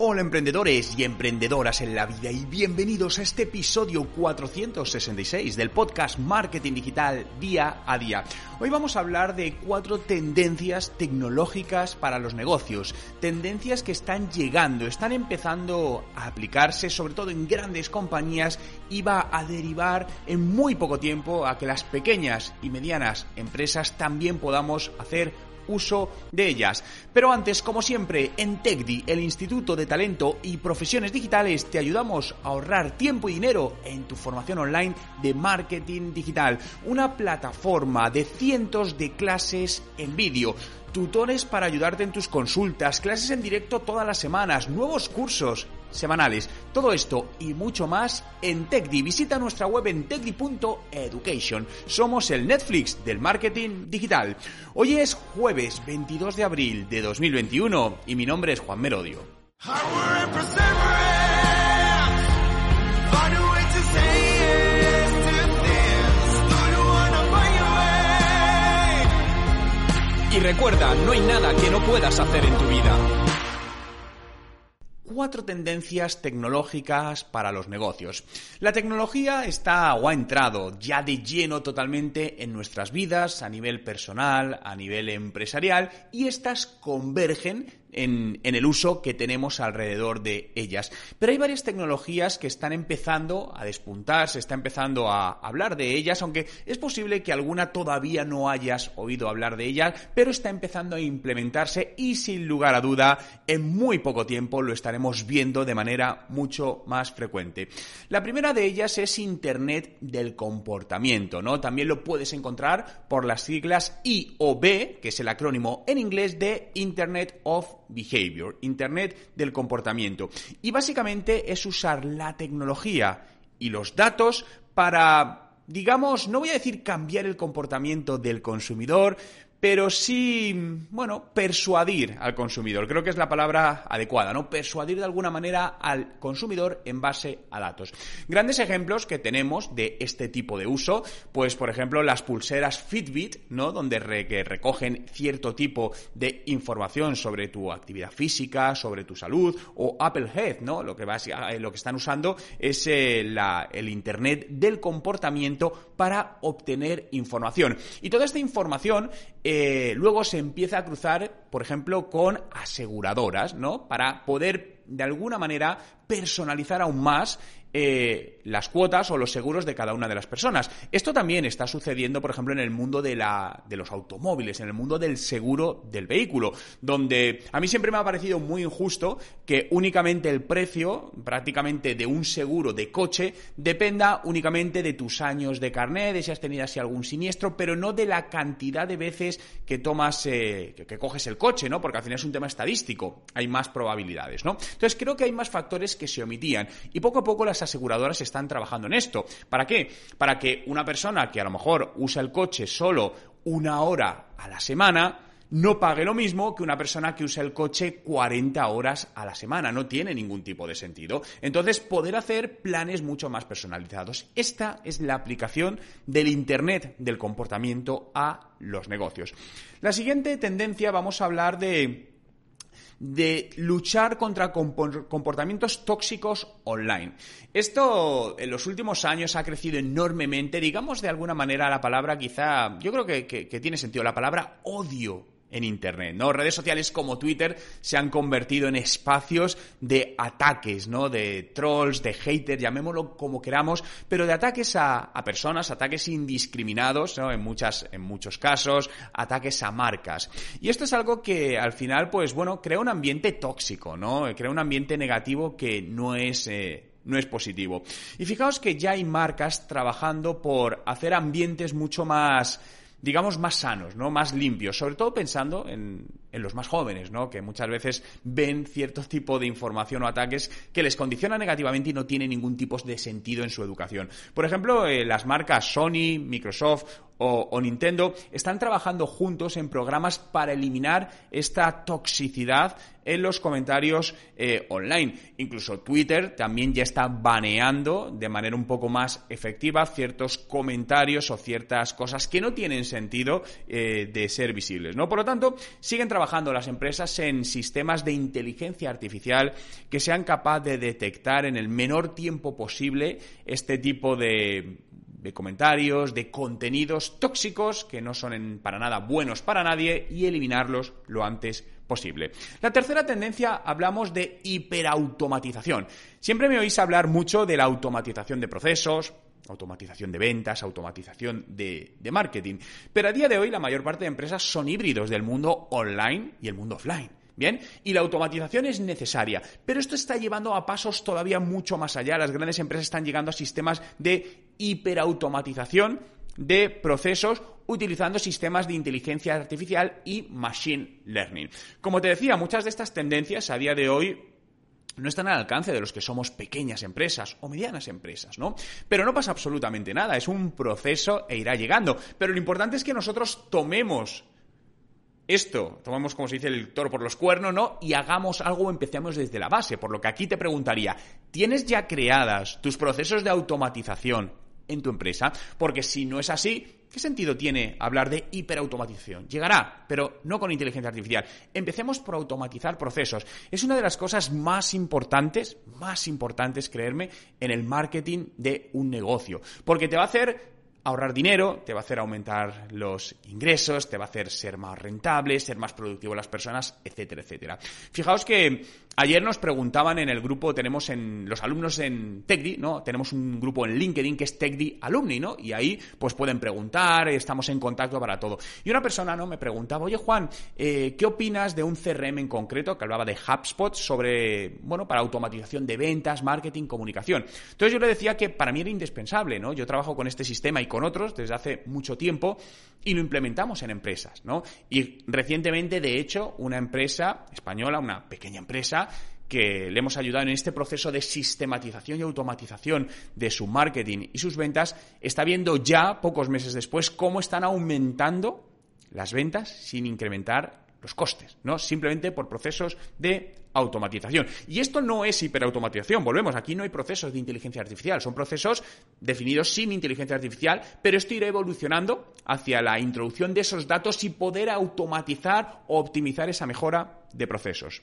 Hola emprendedores y emprendedoras en la vida y bienvenidos a este episodio 466 del podcast Marketing Digital Día a Día. Hoy vamos a hablar de cuatro tendencias tecnológicas para los negocios, tendencias que están llegando, están empezando a aplicarse sobre todo en grandes compañías y va a derivar en muy poco tiempo a que las pequeñas y medianas empresas también podamos hacer uso de ellas. Pero antes, como siempre, en TechDi, el Instituto de Talento y Profesiones Digitales, te ayudamos a ahorrar tiempo y dinero en tu formación online de marketing digital. Una plataforma de cientos de clases en vídeo tutores para ayudarte en tus consultas, clases en directo todas las semanas, nuevos cursos semanales. Todo esto y mucho más en TechDi. Visita nuestra web en techdi.education. Somos el Netflix del marketing digital. Hoy es jueves 22 de abril de 2021 y mi nombre es Juan Merodio. Y recuerda, no hay nada que no puedas hacer en tu vida cuatro tendencias tecnológicas para los negocios. La tecnología está o ha entrado ya de lleno totalmente en nuestras vidas a nivel personal, a nivel empresarial y estas convergen en, el uso que tenemos alrededor de ellas. Pero hay varias tecnologías que están empezando a despuntar, se está empezando a hablar de ellas, aunque es posible que alguna todavía no hayas oído hablar de ellas, pero está empezando a implementarse y sin lugar a duda en muy poco tiempo lo estaremos viendo de manera mucho más frecuente. La primera de ellas es Internet del comportamiento, ¿no? También lo puedes encontrar por las siglas IOB, que es el acrónimo en inglés de Internet of Behavior, Internet del comportamiento. Y básicamente es usar la tecnología y los datos para, digamos, no voy a decir cambiar el comportamiento del consumidor, pero sí, bueno, persuadir al consumidor. Creo que es la palabra adecuada, ¿no? Persuadir de alguna manera al consumidor en base a datos. Grandes ejemplos que tenemos de este tipo de uso, pues por ejemplo las pulseras Fitbit, ¿no? Donde recogen cierto tipo de información sobre tu actividad física, sobre tu salud, o Apple Health, ¿no? Lo que, eh, lo que están usando es eh, el Internet del comportamiento para obtener información. Y toda esta información eh, luego se empieza a cruzar, por ejemplo, con aseguradoras, ¿no? Para poder, de alguna manera, personalizar aún más eh, las cuotas o los seguros de cada una de las personas. Esto también está sucediendo, por ejemplo, en el mundo de, la, de los automóviles, en el mundo del seguro del vehículo, donde a mí siempre me ha parecido muy injusto que únicamente el precio, prácticamente de un seguro de coche, dependa únicamente de tus años de carnet, de si has tenido así algún siniestro, pero no de la cantidad de veces que tomas, eh, que, que coges el coche, ¿no? Porque al final es un tema estadístico, hay más probabilidades, ¿no? Entonces creo que hay más factores que se omitían y poco a poco las aseguradoras están trabajando en esto. ¿Para qué? Para que una persona que a lo mejor usa el coche solo una hora a la semana, no pague lo mismo que una persona que usa el coche 40 horas a la semana. No tiene ningún tipo de sentido. Entonces, poder hacer planes mucho más personalizados. Esta es la aplicación del Internet del comportamiento a los negocios. La siguiente tendencia, vamos a hablar de de luchar contra comportamientos tóxicos online. Esto en los últimos años ha crecido enormemente, digamos de alguna manera la palabra quizá, yo creo que, que tiene sentido, la palabra odio en Internet, ¿no? Redes sociales como Twitter se han convertido en espacios de ataques, ¿no? De trolls, de haters, llamémoslo como queramos, pero de ataques a, personas, ataques indiscriminados, ¿no? En muchas, en muchos casos, ataques a marcas. Y esto es algo que al final, pues bueno, crea un ambiente tóxico, ¿no? Crea un ambiente negativo que no es, eh, no es positivo. Y fijaos que ya hay marcas trabajando por hacer ambientes mucho más digamos, más sanos, ¿no? Más limpios, sobre todo pensando en, en los más jóvenes, ¿no? Que muchas veces ven cierto tipo de información o ataques que les condiciona negativamente y no tiene ningún tipo de sentido en su educación. Por ejemplo, eh, las marcas Sony, Microsoft o, Nintendo están trabajando juntos en programas para eliminar esta toxicidad en los comentarios eh, online. Incluso Twitter también ya está baneando de manera un poco más efectiva ciertos comentarios o ciertas cosas que no tienen sentido eh, de ser visibles, ¿no? Por lo tanto, siguen trabajando trabajando las empresas en sistemas de inteligencia artificial que sean capaces de detectar en el menor tiempo posible este tipo de de comentarios, de contenidos tóxicos que no son para nada buenos para nadie y eliminarlos lo antes posible. La tercera tendencia hablamos de hiperautomatización. Siempre me oís hablar mucho de la automatización de procesos, automatización de ventas, automatización de, marketing. Pero a día de hoy la mayor parte de empresas son híbridos del mundo online y el mundo offline. Bien, y la automatización es necesaria, pero esto está llevando a pasos todavía mucho más allá. Las grandes empresas están llegando a sistemas de hiperautomatización de procesos utilizando sistemas de inteligencia artificial y machine learning. Como te decía, muchas de estas tendencias a día de hoy no están al alcance de los que somos pequeñas empresas o medianas empresas, ¿no? Pero no pasa absolutamente nada, es un proceso e irá llegando. Pero lo importante es que nosotros tomemos esto, tomamos como se dice el toro por los cuernos, ¿no? Y hagamos algo, empecemos desde la base. Por lo que aquí te preguntaría, ¿tienes ya creadas tus procesos de automatización en tu empresa? Porque si no es así, ¿qué sentido tiene hablar de hiperautomatización? Llegará, pero no con inteligencia artificial. Empecemos por automatizar procesos. Es una de las cosas más importantes, más importantes, creerme, en el marketing de un negocio. Porque te va a hacer ahorrar dinero, te va a hacer aumentar los ingresos, te va a hacer ser más rentable, ser más productivo las personas, etcétera, etcétera. Fijaos que ayer nos preguntaban en el grupo, tenemos en los alumnos en TechDi, ¿no? Tenemos un grupo en LinkedIn que es TechDi Alumni, ¿no? Y ahí pues pueden preguntar, estamos en contacto para todo. Y una persona, ¿no? Me preguntaba, oye Juan, eh, ¿qué opinas de un CRM en concreto que hablaba de HubSpot sobre, bueno, para automatización de ventas, marketing, comunicación? Entonces yo le decía que para mí era indispensable, ¿no? Yo trabajo con este sistema y con otros desde hace mucho tiempo y lo implementamos en empresas, ¿no? Y recientemente, de hecho, una empresa española, una pequeña empresa, que le hemos ayudado en este proceso de sistematización y automatización de su marketing y sus ventas, está viendo ya, pocos meses después, cómo están aumentando las ventas sin incrementar los costes, ¿no? Simplemente por procesos de automatización. Y esto no es hiperautomatización, volvemos, aquí no hay procesos de inteligencia artificial, son procesos definidos sin inteligencia artificial, pero esto irá evolucionando hacia la introducción de esos datos y poder automatizar o optimizar esa mejora de procesos.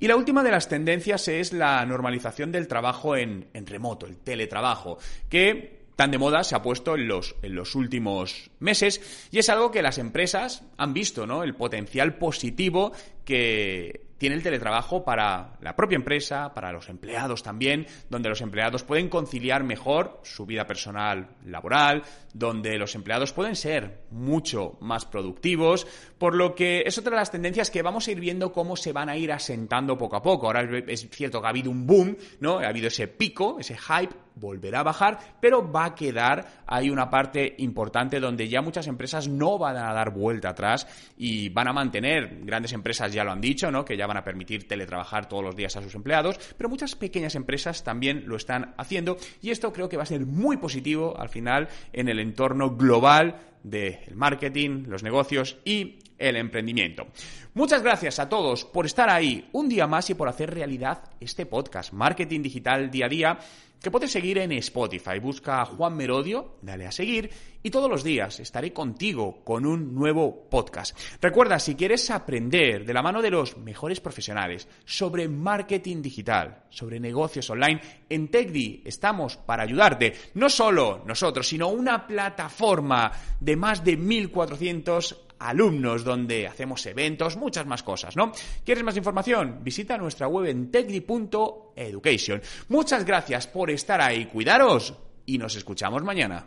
Y la última de las tendencias es la normalización del trabajo en, en remoto, el teletrabajo, que tan de moda se ha puesto en los, en los últimos meses y es algo que las empresas han visto, ¿no? El potencial positivo que tiene el teletrabajo para la propia empresa, para los empleados también, donde los empleados pueden conciliar mejor su vida personal laboral, donde los empleados pueden ser mucho más productivos, por lo que es otra de las tendencias que vamos a ir viendo cómo se van a ir asentando poco a poco. Ahora es cierto que ha habido un boom, ¿no? Ha habido ese pico, ese hype, volverá a bajar, pero va a quedar ahí una parte importante donde ya muchas empresas no van a dar vuelta atrás y van a mantener, grandes empresas ya lo han dicho, ¿no? Que ya van a permitir teletrabajar todos los días a sus empleados, pero muchas pequeñas empresas también lo están haciendo y esto creo que va a ser muy positivo al final en el entorno global del marketing, los negocios y el emprendimiento. Muchas gracias a todos por estar ahí un día más y por hacer realidad este podcast, Marketing Digital Día a Día, que puedes seguir en Spotify. Busca a Juan Merodio, dale a seguir y todos los días estaré contigo con un nuevo podcast. Recuerda, si quieres aprender de la mano de los mejores profesionales sobre marketing digital, sobre negocios online, en TechDi estamos para ayudarte. No solo nosotros, sino una plataforma de más de 1400 alumnos, donde hacemos eventos, muchas más cosas, ¿no? ¿Quieres más información? Visita nuestra web en techdi.education. Muchas gracias por estar ahí, cuidaros y nos escuchamos mañana.